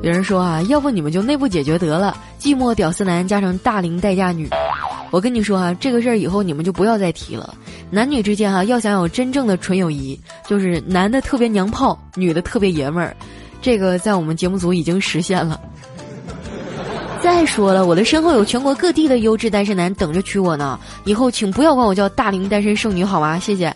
有人说啊，要不你们就内部解决得了，寂寞屌丝男加上大龄待嫁女。我跟你说啊，这个事儿以后你们就不要再提了。男女之间哈，要想有真正的纯友谊，就是男的特别娘炮，女的特别爷们儿。这个在我们节目组已经实现了。再说了，我的身后有全国各地的优质单身男等着娶我呢，以后请不要管我叫大龄单身剩女好吗？谢谢。